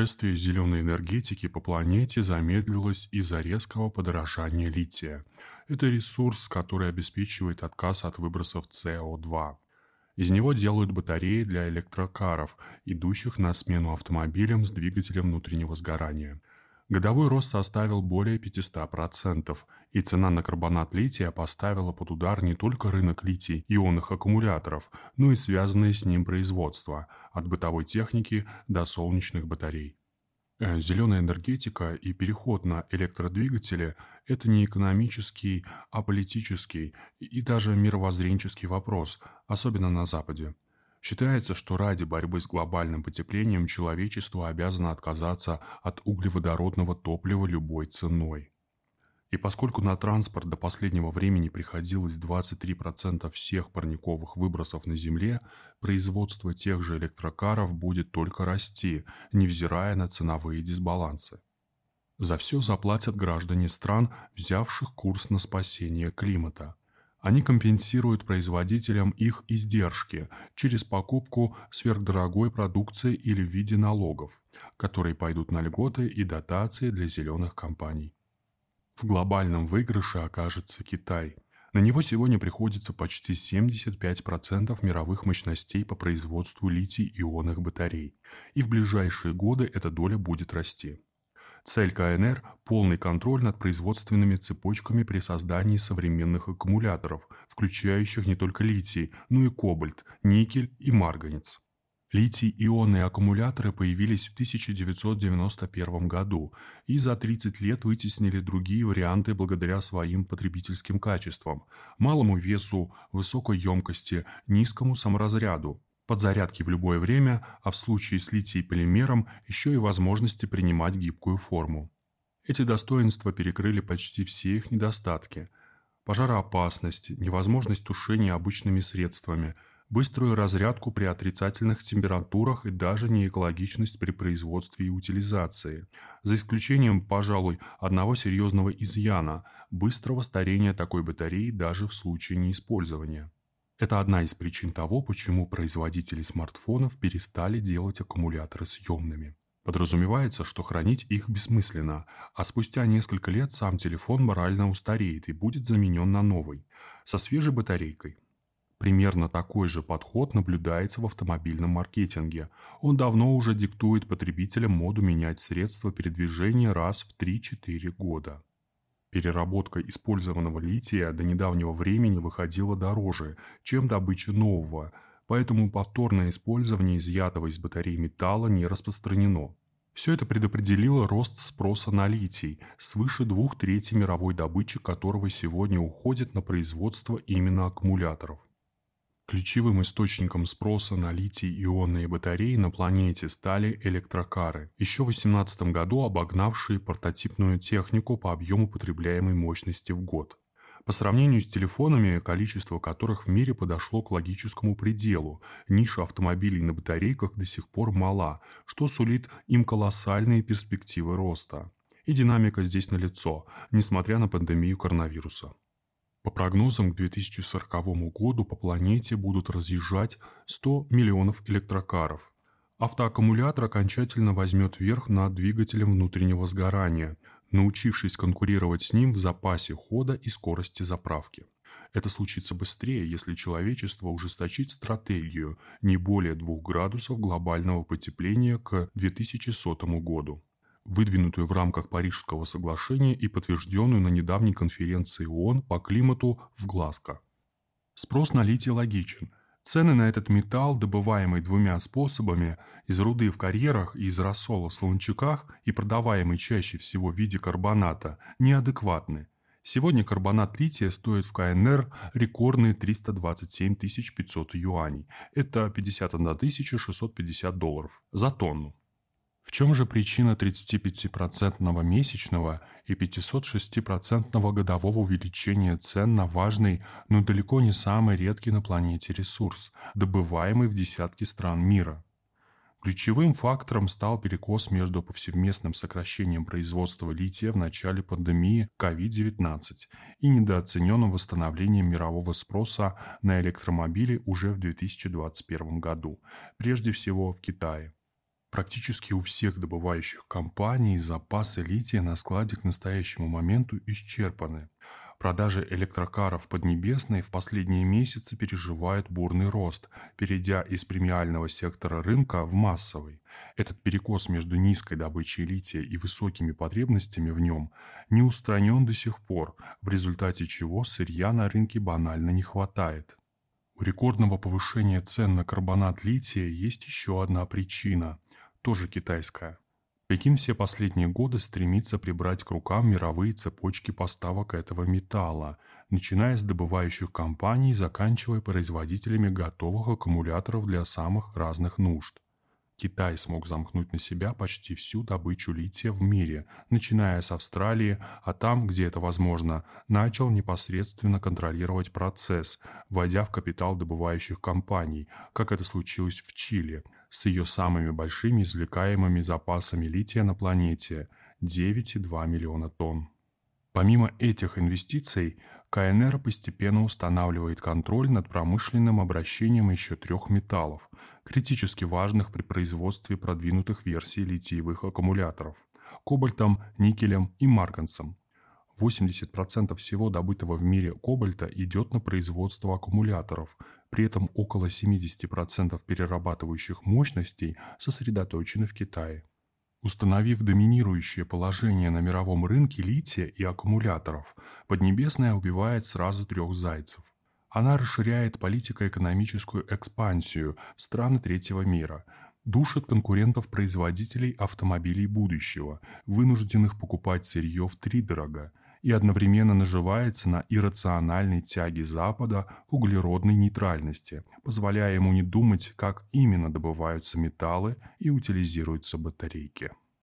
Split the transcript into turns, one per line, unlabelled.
Шествие зеленой энергетики по планете замедлилось из-за резкого подорожания лития. Это ресурс, который обеспечивает отказ от выбросов СО2. Из него делают батареи для электрокаров, идущих на смену автомобилям с двигателем внутреннего сгорания. Годовой рост составил более 500%, и цена на карбонат лития поставила под удар не только рынок литий-ионных аккумуляторов, но и связанные с ним производства, от бытовой техники до солнечных батарей. Э, Зеленая энергетика и переход на электродвигатели – это не экономический, а политический и даже мировоззренческий вопрос, особенно на Западе. Считается, что ради борьбы с глобальным потеплением человечество обязано отказаться от углеводородного топлива любой ценой. И поскольку на транспорт до последнего времени приходилось 23% всех парниковых выбросов на Земле, производство тех же электрокаров будет только расти, невзирая на ценовые дисбалансы. За все заплатят граждане стран, взявших курс на спасение климата – они компенсируют производителям их издержки через покупку сверхдорогой продукции или в виде налогов, которые пойдут на льготы и дотации для зеленых компаний. В глобальном выигрыше окажется Китай. На него сегодня приходится почти 75% мировых мощностей по производству литий-ионных батарей, и в ближайшие годы эта доля будет расти. Цель КНР – полный контроль над производственными цепочками при создании современных аккумуляторов, включающих не только литий, но и кобальт, никель и марганец. Литий-ионные аккумуляторы появились в 1991 году и за 30 лет вытеснили другие варианты благодаря своим потребительским качествам – малому весу, высокой емкости, низкому саморазряду, подзарядки в любое время, а в случае с литий-полимером еще и возможности принимать гибкую форму. Эти достоинства перекрыли почти все их недостатки. Пожароопасность, невозможность тушения обычными средствами, быструю разрядку при отрицательных температурах и даже неэкологичность при производстве и утилизации. За исключением, пожалуй, одного серьезного изъяна – быстрого старения такой батареи даже в случае неиспользования. Это одна из причин того, почему производители смартфонов перестали делать аккумуляторы съемными. Подразумевается, что хранить их бессмысленно, а спустя несколько лет сам телефон морально устареет и будет заменен на новый, со свежей батарейкой. Примерно такой же подход наблюдается в автомобильном маркетинге. Он давно уже диктует потребителям моду менять средства передвижения раз в 3-4 года. Переработка использованного лития до недавнего времени выходила дороже, чем добыча нового, поэтому повторное использование изъятого из батареи металла не распространено. Все это предопределило рост спроса на литий, свыше двух трети мировой добычи которого сегодня уходит на производство именно аккумуляторов. Ключевым источником спроса на литий-ионные батареи на планете стали электрокары, еще в 2018 году обогнавшие портатипную технику по объему потребляемой мощности в год. По сравнению с телефонами, количество которых в мире подошло к логическому пределу, ниша автомобилей на батарейках до сих пор мала, что сулит им колоссальные перспективы роста. И динамика здесь налицо, несмотря на пандемию коронавируса. По прогнозам, к 2040 году по планете будут разъезжать 100 миллионов электрокаров. Автоаккумулятор окончательно возьмет верх над двигателем внутреннего сгорания, научившись конкурировать с ним в запасе хода и скорости заправки. Это случится быстрее, если человечество ужесточит стратегию не более 2 градусов глобального потепления к 2100 году выдвинутую в рамках Парижского соглашения и подтвержденную на недавней конференции ООН по климату в Глазго. Спрос на литий логичен. Цены на этот металл, добываемый двумя способами – из руды в карьерах и из рассола в солончаках и продаваемый чаще всего в виде карбоната – неадекватны. Сегодня карбонат лития стоит в КНР рекордные 327 500 юаней. Это 51 650 долларов за тонну. В чем же причина 35% месячного и 506% годового увеличения цен на важный, но далеко не самый редкий на планете ресурс, добываемый в десятки стран мира? Ключевым фактором стал перекос между повсеместным сокращением производства лития в начале пандемии COVID-19 и недооцененным восстановлением мирового спроса на электромобили уже в 2021 году, прежде всего в Китае. Практически у всех добывающих компаний запасы лития на складе к настоящему моменту исчерпаны. Продажи электрокаров Поднебесной в последние месяцы переживают бурный рост, перейдя из премиального сектора рынка в массовый. Этот перекос между низкой добычей лития и высокими потребностями в нем не устранен до сих пор, в результате чего сырья на рынке банально не хватает. У рекордного повышения цен на карбонат лития есть еще одна причина, тоже китайская – Пекин все последние годы стремится прибрать к рукам мировые цепочки поставок этого металла, начиная с добывающих компаний и заканчивая производителями готовых аккумуляторов для самых разных нужд. Китай смог замкнуть на себя почти всю добычу лития в мире, начиная с Австралии, а там, где это возможно, начал непосредственно контролировать процесс, вводя в капитал добывающих компаний, как это случилось в Чили – с ее самыми большими извлекаемыми запасами лития на планете – 9,2 миллиона тонн. Помимо этих инвестиций, КНР постепенно устанавливает контроль над промышленным обращением еще трех металлов, критически важных при производстве продвинутых версий литиевых аккумуляторов – кобальтом, никелем и марганцем. 80% всего добытого в мире кобальта идет на производство аккумуляторов, при этом около 70% перерабатывающих мощностей сосредоточены в Китае. Установив доминирующее положение на мировом рынке лития и аккумуляторов, Поднебесная убивает сразу трех зайцев. Она расширяет политико-экономическую экспансию в страны третьего мира, душит конкурентов-производителей автомобилей будущего, вынужденных покупать сырье в три дорога, и одновременно наживается на иррациональной тяге Запада к углеродной нейтральности, позволяя ему не думать, как именно добываются металлы и утилизируются батарейки.